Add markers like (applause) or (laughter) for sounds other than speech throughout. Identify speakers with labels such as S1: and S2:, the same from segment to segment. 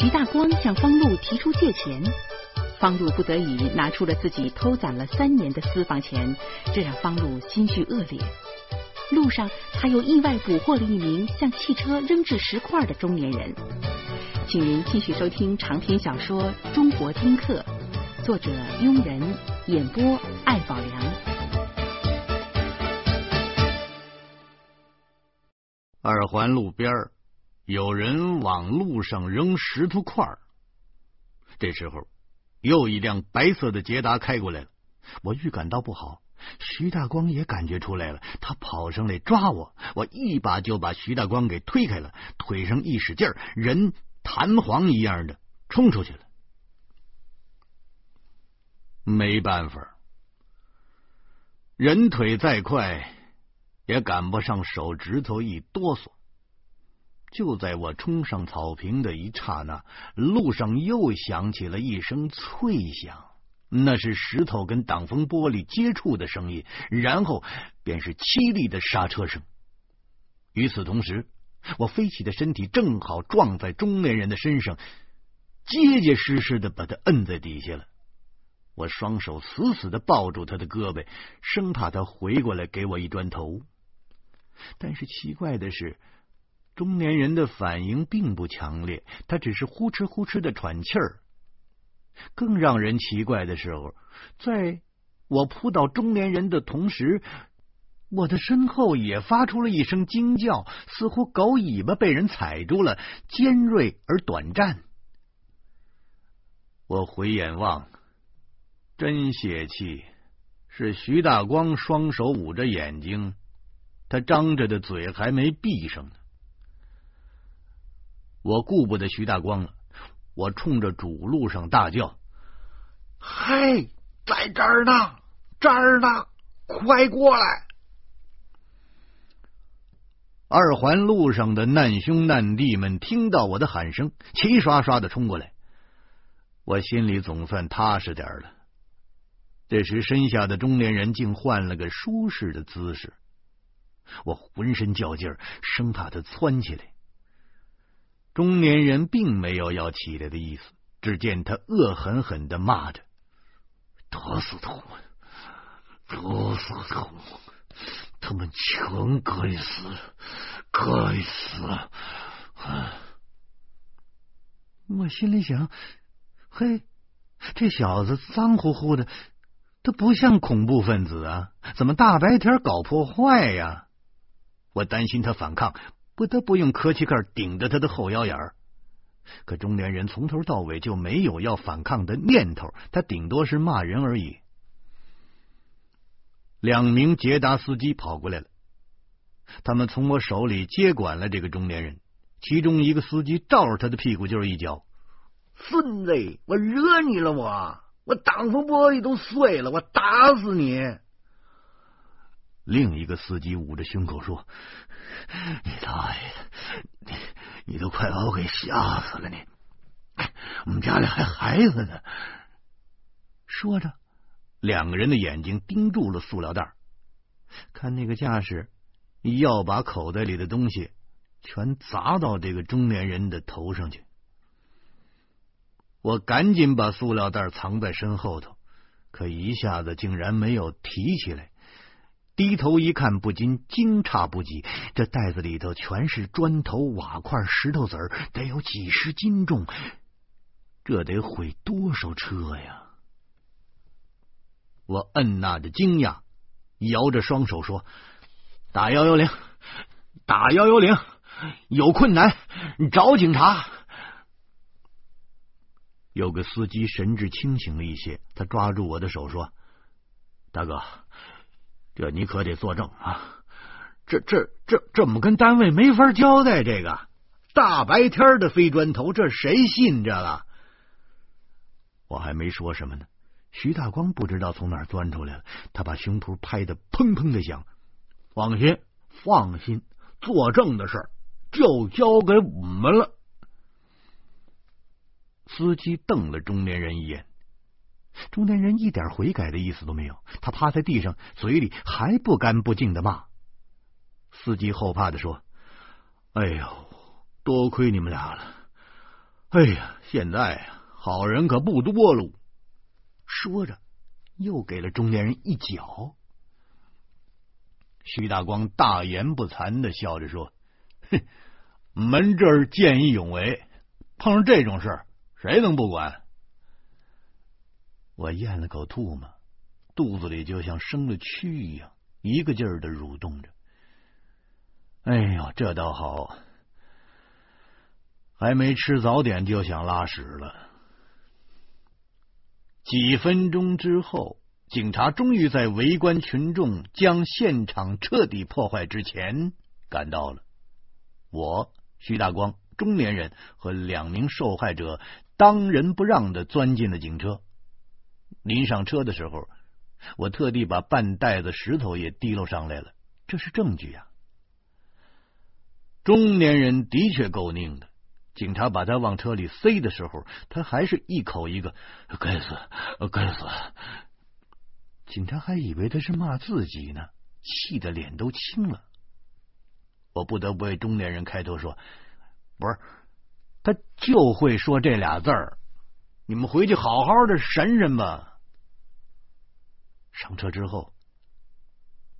S1: 徐大光向方路提出借钱，方路不得已拿出了自己偷攒了三年的私房钱，这让方路心绪恶劣。路上，他又意外捕获了一名向汽车扔掷石块的中年人。请您继续收听长篇小说《中国丁克》，作者庸人，演播艾宝良。
S2: 二环路边有人往路上扔石头块儿。这时候，又一辆白色的捷达开过来了。我预感到不好，徐大光也感觉出来了，他跑上来抓我，我一把就把徐大光给推开了，腿上一使劲儿，人。弹簧一样的冲出去了，没办法，人腿再快也赶不上手指头一哆嗦。就在我冲上草坪的一刹那，路上又响起了一声脆响，那是石头跟挡风玻璃接触的声音，然后便是凄厉的刹车声。与此同时。我飞起的身体正好撞在中年人的身上，结结实实的把他摁在底下了。我双手死死的抱住他的胳膊，生怕他回过来给我一砖头。但是奇怪的是，中年人的反应并不强烈，他只是呼哧呼哧的喘气儿。更让人奇怪的时候，在我扑倒中年人的同时。我的身后也发出了一声惊叫，似乎狗尾巴被人踩住了，尖锐而短暂。我回眼望，真泄气！是徐大光双手捂着眼睛，他张着的嘴还没闭上呢。我顾不得徐大光了，我冲着主路上大叫：“
S3: 嘿，在这儿呢，这儿呢，快过来！”
S2: 二环路上的难兄难弟们听到我的喊声，齐刷刷的冲过来，我心里总算踏实点了。这时，身下的中年人竟换了个舒适的姿势，我浑身较劲儿，生怕他窜起来。中年人并没有要起来的意思，只见他恶狠狠的骂着：“
S3: 多死他！多死他！”他们全该死，该死！
S4: 我心里想：嘿，这小子脏乎乎的，他不像恐怖分子啊，怎么大白天搞破坏呀？
S2: 我担心他反抗，不得不用磕气盖顶着他的后腰眼儿。可中年人从头到尾就没有要反抗的念头，他顶多是骂人而已。两名捷达司机跑过来了，他们从我手里接管了这个中年人。其中一个司机照着他的屁股就是一脚：“
S3: 孙子，我惹你了我，我挡风玻璃都碎了，我打死你！”
S2: 另一个司机捂着胸口说：“
S3: 你大爷，你你都快把我给吓死了！你，我们家里还孩子呢。”
S2: 说着。两个人的眼睛盯住了塑料袋，看那个架势，要把口袋里的东西全砸到这个中年人的头上去。我赶紧把塑料袋藏在身后头，可一下子竟然没有提起来。低头一看，不禁惊诧不已：这袋子里头全是砖头、瓦块、石头子儿，得有几十斤重，这得毁多少车呀！我摁捺着惊讶，摇着双手说：“打幺幺零，打幺幺零，有困难找警察。”有个司机神志清醒了一些，他抓住我的手说：“大哥，这你可得作证啊！这、这、这这么跟单位没法交代。这个大白天的飞砖头，这谁信这个？”我还没说什么呢。徐大光不知道从哪钻出来了，他把胸脯拍的砰砰的响。放心，放心，作证的事就交给我们了。司机瞪了中年人一眼，中年人一点悔改的意思都没有，他趴在地上，嘴里还不干不净的骂。司机后怕的说：“哎呦，多亏你们俩了，哎呀，现在，好人可不多喽。说着，又给了中年人一脚。徐大光大言不惭的笑着说：“哼，门这儿见义勇为，碰上这种事，谁能不管？”我咽了口唾沫，肚子里就像生了蛆一样，一个劲儿的蠕动着。哎呦，这倒好，还没吃早点就想拉屎了。几分钟之后，警察终于在围观群众将现场彻底破坏之前赶到了。我徐大光中年人和两名受害者当仁不让的钻进了警车。临上车的时候，我特地把半袋子石头也提溜上来了，这是证据呀。中年人的确够拧的，警察把他往车里塞的时候，他还是一口一个“该死，该死”。警察还以为他是骂自己呢，气得脸都青了。我不得不为中年人开头说：“不是，他就会说这俩字儿，你们回去好好的审审吧。”上车之后，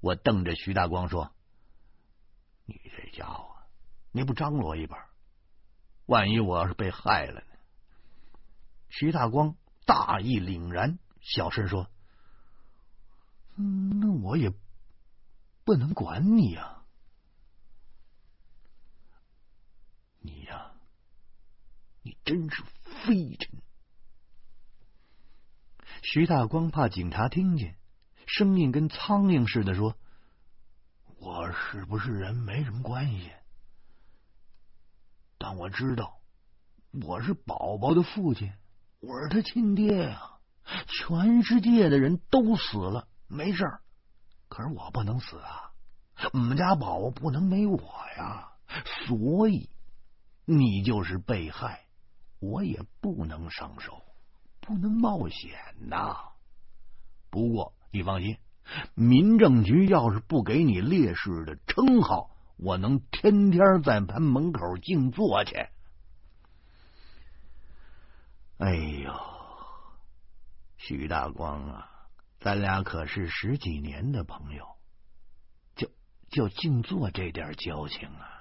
S2: 我瞪着徐大光说：“你这家伙！”你不张罗一把，万一我要是被害了呢？徐大光大义凛然，小声说：“那我也不能管你呀，你呀，你真是飞尘。”徐大光怕警察听见，声音跟苍蝇似的说：“我是不是人没什么关系。”但我知道，我是宝宝的父亲，我是他亲爹呀。全世界的人都死了，没事儿，可是我不能死啊！我们家宝宝不能没我呀。所以你就是被害，我也不能上手，不能冒险呐。不过你放心，民政局要是不给你烈士的称号。我能天天在他门口静坐去。哎呦，徐大光啊，咱俩可是十几年的朋友，就就静坐这点交情啊！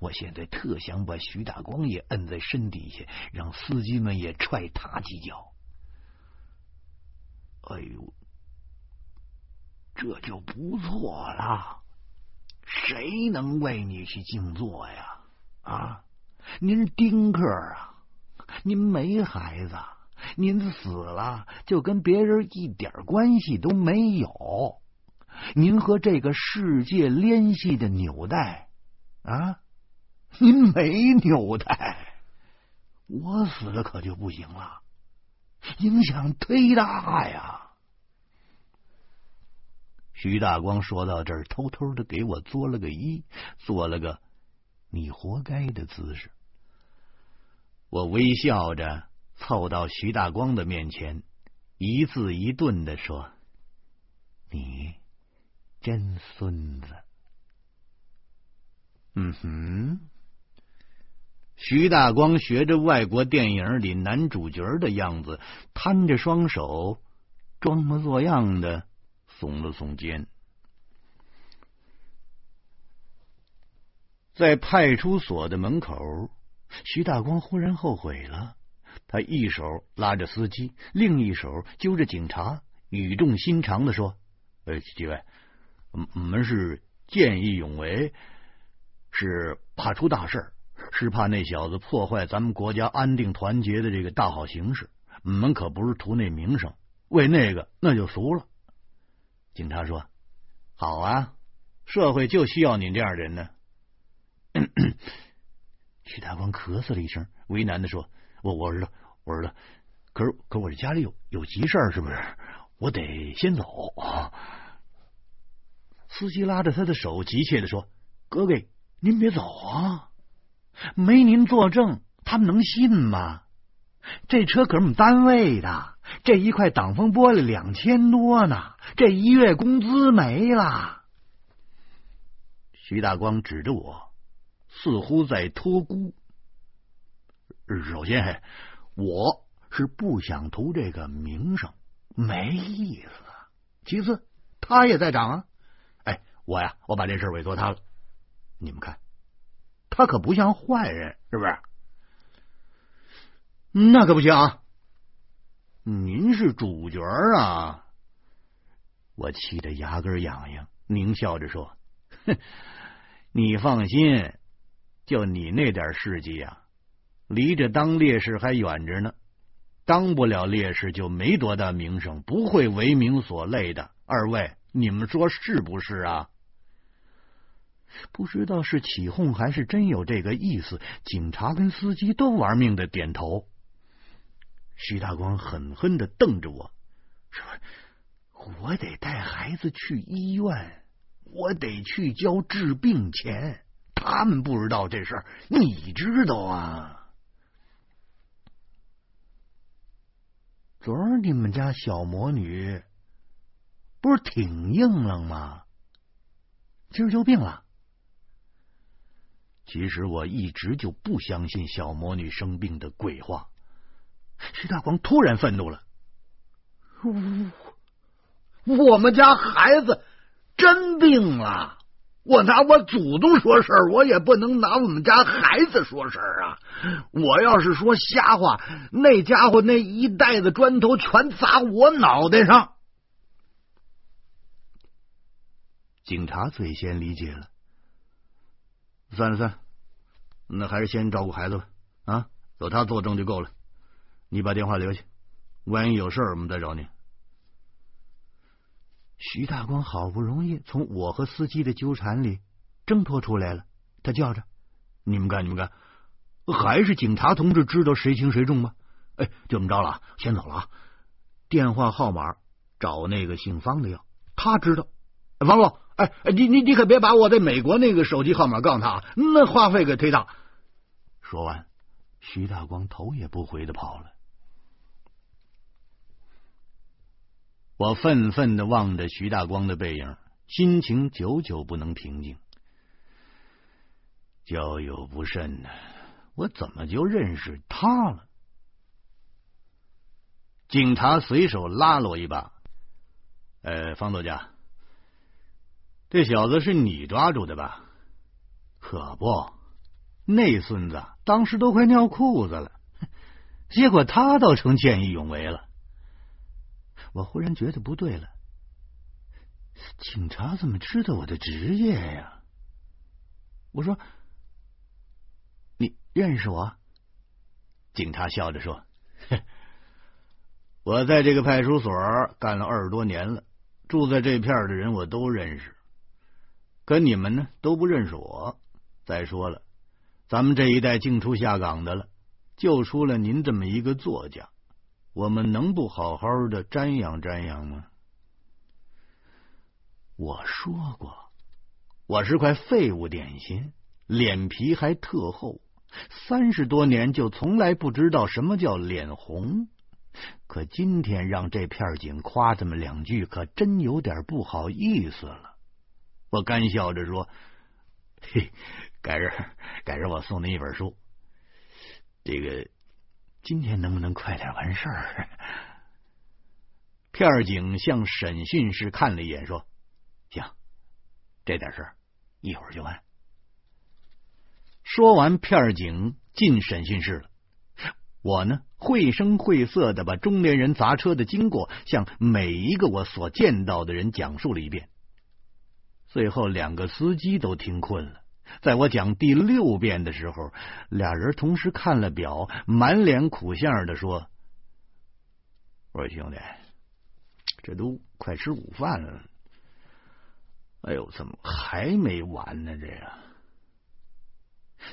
S2: 我现在特想把徐大光也摁在身底下，让司机们也踹他几脚。哎呦，这就不错了。谁能为你去静坐呀？啊，您丁克啊，您没孩子，您死了就跟别人一点关系都没有。您和这个世界联系的纽带啊，您没纽带，我死了可就不行了，影响忒大呀。徐大光说到这儿，偷偷的给我作了个揖，做了个“你活该”的姿势。我微笑着凑到徐大光的面前，一字一顿的说：“你真孙子。”嗯哼，徐大光学着外国电影里男主角的样子，摊着双手，装模作样的。耸了耸肩，在派出所的门口，徐大光忽然后悔了。他一手拉着司机，另一手揪着警察，语重心长的说：“呃，几位，我们是见义勇为，是怕出大事，是怕那小子破坏咱们国家安定团结的这个大好形势。我们可不是图那名声，为那个那就俗了。”警察说：“好啊，社会就需要你这样的人呢。(coughs) ”徐大光咳嗽了一声，为难的说：“我我知道，我知道，可是可我这家里有有急事儿，是不是？我得先走。”司机拉着他的手，急切的说：“哥哥，您别走啊！没您作证，他们能信吗？这车可是我们单位的。”这一块挡风玻璃两千多呢，这一月工资没了。徐大光指着我，似乎在托孤。首先，我是不想图这个名声，没意思。其次，他也在涨啊。哎，我呀，我把这事委托他了。你们看，他可不像坏人，是不是？那可不行啊。您是主角啊！我气得牙根痒痒，狞笑着说：“哼，你放心，就你那点事迹啊，离着当烈士还远着呢。当不了烈士，就没多大名声，不会为名所累的。二位，你们说是不是啊？”不知道是起哄还是真有这个意思，警察跟司机都玩命的点头。徐大光狠狠的瞪着我，说：“我得带孩子去医院，我得去交治病钱。他们不知道这事儿，你知道啊？昨儿你们家小魔女不是挺硬朗吗？今儿就病了。其实我一直就不相信小魔女生病的鬼话。”徐大光突然愤怒了：“我们家孩子真病了！我拿我祖宗说事儿，我也不能拿我们家孩子说事儿啊！我要是说瞎话，那家伙那一袋子砖头全砸我脑袋上。”警察最先理解了：“算了算了，那还是先照顾孩子吧。啊，有他作证就够了。”你把电话留下，万一有事我们再找你。徐大光好不容易从我和司机的纠缠里挣脱出来了，他叫着：“你们干，你们干！还是警察同志知道谁轻谁重吗？哎，就这么着了，先走了啊！电话号码找那个姓方的要，他知道。方洛，哎哎，你你你可别把我在美国那个手机号码告诉他啊，那话费可忒大。”说完，徐大光头也不回的跑了。我愤愤的望着徐大光的背影，心情久久不能平静。交友不慎呢，我怎么就认识他了？警察随手拉了我一把：“呃，方作家，这小子是你抓住的吧？可不，那孙子当时都快尿裤子了，结果他倒成见义勇为了。”我忽然觉得不对了，警察怎么知道我的职业呀？我说：“你认识我？”警察笑着说：“我在这个派出所干了二十多年了，住在这片的人我都认识，可你们呢都不认识我。再说了，咱们这一代净出下岗的了，就出了您这么一个作家。”我们能不好好的瞻仰瞻仰吗？我说过，我是块废物点心，脸皮还特厚，三十多年就从来不知道什么叫脸红。可今天让这片警夸这么两句，可真有点不好意思了。我干笑着说：“嘿，改日改日我送您一本书，这个。”今天能不能快点完事儿？片警向审讯室看了一眼，说：“行，这点事一会儿就完。”说完，片警进审讯室了。我呢，绘声绘色的把中年人砸车的经过向每一个我所见到的人讲述了一遍。最后，两个司机都听困了。在我讲第六遍的时候，俩人同时看了表，满脸苦相的说：“我说兄弟，这都快吃午饭了，哎呦，怎么还没完呢？这呀，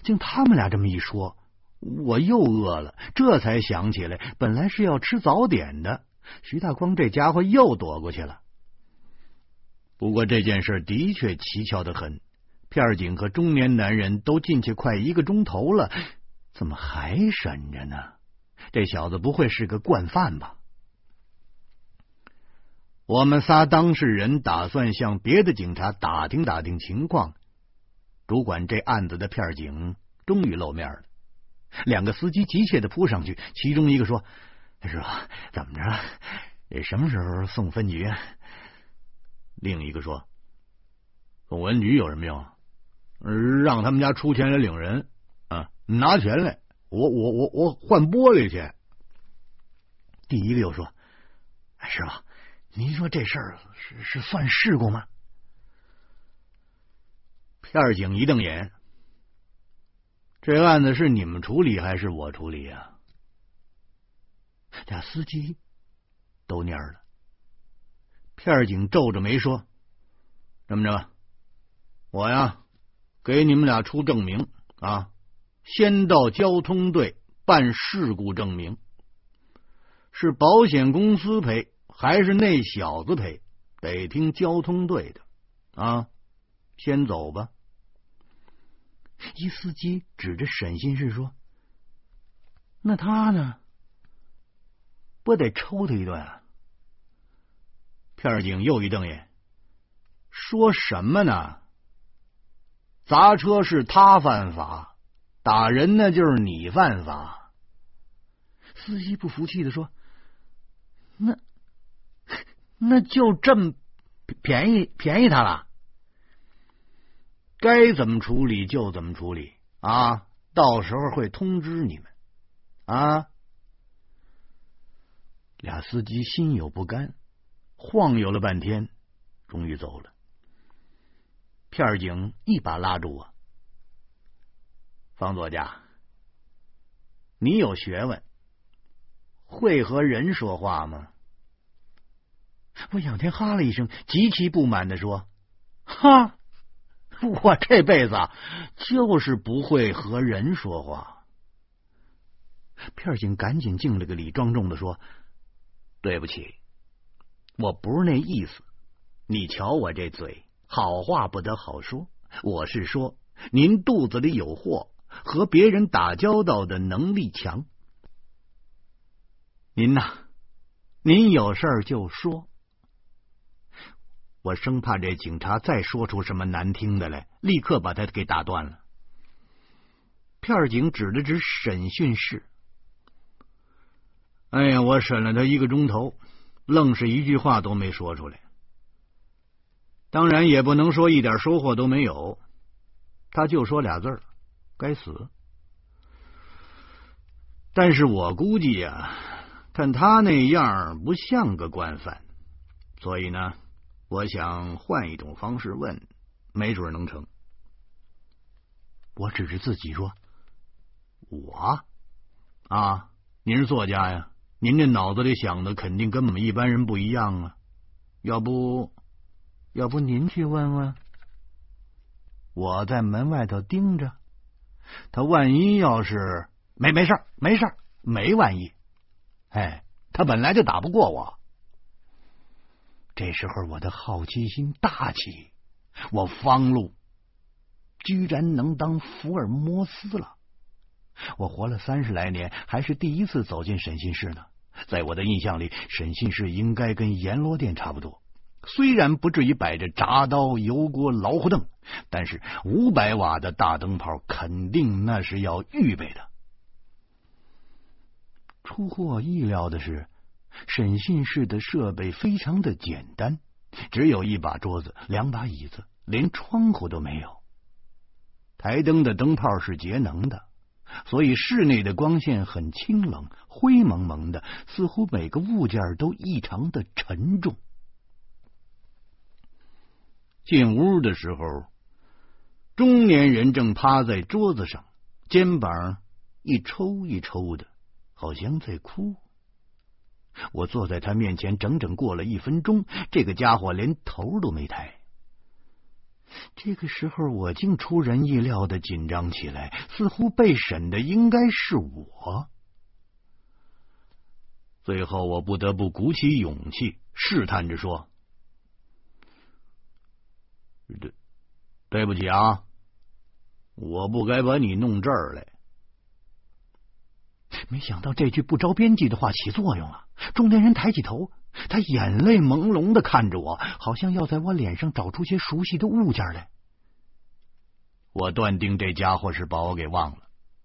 S2: 经他们俩这么一说，我又饿了，这才想起来，本来是要吃早点的。徐大光这家伙又躲过去了。不过这件事的确蹊跷的很。”片警和中年男人都进去快一个钟头了，怎么还审着呢？这小子不会是个惯犯吧？我们仨当事人打算向别的警察打听打听情况。主管这案子的片警终于露面了，两个司机急切的扑上去，其中一个说：“师傅，怎么着？什么时候送分局？”
S5: 另一个说：“送分局有什么用？让他们家出钱来领人啊，拿钱来，我我我我换玻璃去。”
S2: 第一个又说：“师傅，您说这事儿是是算事故吗？”
S5: 片警一瞪眼。这案子是你们处理还是我处理呀？
S2: 俩司机都蔫了。
S5: 片警皱着眉说：“这么着，我呀，给你们俩出证明啊，先到交通队办事故证明，是保险公司赔还是那小子赔，得听交通队的啊。先走吧。”
S2: 一司机指着审讯室说：“那他呢？不得抽他一顿啊？”
S5: 片警又一瞪眼，说什么呢？砸车是他犯法，打人呢就是你犯法。
S2: 司机不服气的说：“那 (laughs) 那就这么便宜便宜他了？”
S5: 该怎么处理就怎么处理啊！到时候会通知你们啊。
S2: 俩司机心有不甘，晃悠了半天，终于走了。片警一把拉住我：“方作家，你有学问，会和人说话吗？”我仰天哈了一声，极其不满的说：“哈。(laughs) ”我这辈子就是不会和人说话。片警赶紧敬了个礼，庄重的说：“对不起，我不是那意思。你瞧我这嘴，好话不得好说。我是说，您肚子里有货，和别人打交道的能力强。您呐，您有事儿就说。”我生怕这警察再说出什么难听的来，立刻把他给打断了。片警指了指审讯室：“哎呀，我审了他一个钟头，愣是一句话都没说出来。当然也不能说一点收获都没有，他就说俩字儿：该死。但是我估计呀，看他那样不像个惯犯，所以呢。”我想换一种方式问，没准能成。我指着自己说：“我啊，您是作家呀，您这脑子里想的肯定跟我们一般人不一样啊。要不，要不您去问问？我在门外头盯着，他万一要是没没事没事没万一，哎，他本来就打不过我。”这时候，我的好奇心大起，我方路居然能当福尔摩斯了！我活了三十来年，还是第一次走进审讯室呢。在我的印象里，审讯室应该跟阎罗殿差不多，虽然不至于摆着铡刀、油锅、老虎凳，但是五百瓦的大灯泡肯定那是要预备的。出乎我意料的是。审讯室的设备非常的简单，只有一把桌子、两把椅子，连窗户都没有。台灯的灯泡是节能的，所以室内的光线很清冷，灰蒙蒙的，似乎每个物件都异常的沉重。进屋的时候，中年人正趴在桌子上，肩膀一抽一抽的，好像在哭。我坐在他面前，整整过了一分钟，这个家伙连头都没抬。这个时候，我竟出人意料的紧张起来，似乎被审的应该是我。最后，我不得不鼓起勇气，试探着说：“对，对不起啊，我不该把你弄这儿来。”没想到这句不着边际的话起作用了。中年人抬起头，他眼泪朦胧的看着我，好像要在我脸上找出些熟悉的物件来。我断定这家伙是把我给忘了，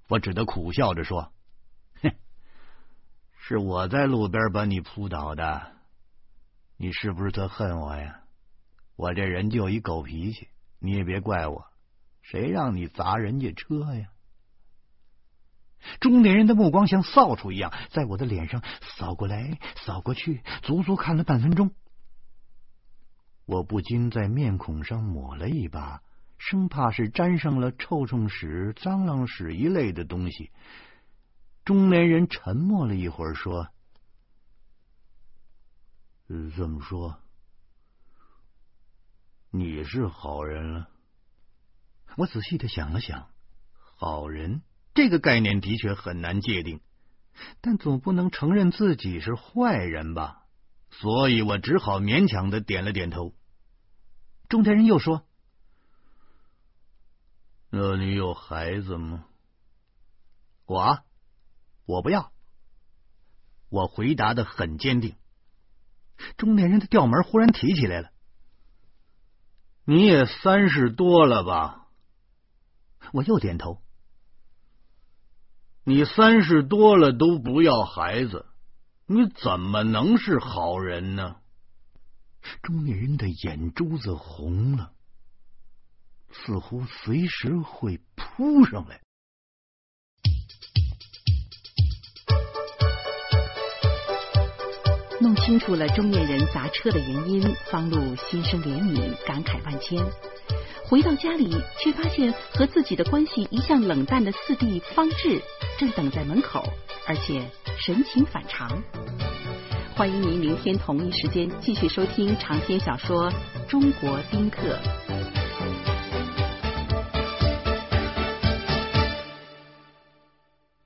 S2: 我只得苦笑着说：“哼，是我在路边把你扑倒的，你是不是特恨我呀？我这人就一狗脾气，你也别怪我。谁让你砸人家车呀？”中年人的目光像扫帚一样在我的脸上扫过来扫过去，足足看了半分钟。我不禁在面孔上抹了一把，生怕是沾上了臭虫屎、脏浪屎一类的东西。中年人沉默了一会儿，说：“这么说，你是好人了？”我仔细的想了想，好人这个概念的确很难界定，但总不能承认自己是坏人吧？所以我只好勉强的点了点头。中年人又说：“那你有孩子吗？”我，我不要。我回答的很坚定。中年人的调门忽然提起来了：“你也三十多了吧？”我又点头。你三十多了都不要孩子，你怎么能是好人呢？中年人的眼珠子红了，似乎随时会扑上来。
S1: 弄清楚了中年人砸车的原因，方露心生怜悯，感慨万千。回到家里，却发现和自己的关系一向冷淡的四弟方志正等在门口，而且神情反常。欢迎您明天同一时间继续收听长篇小说《中国丁克》。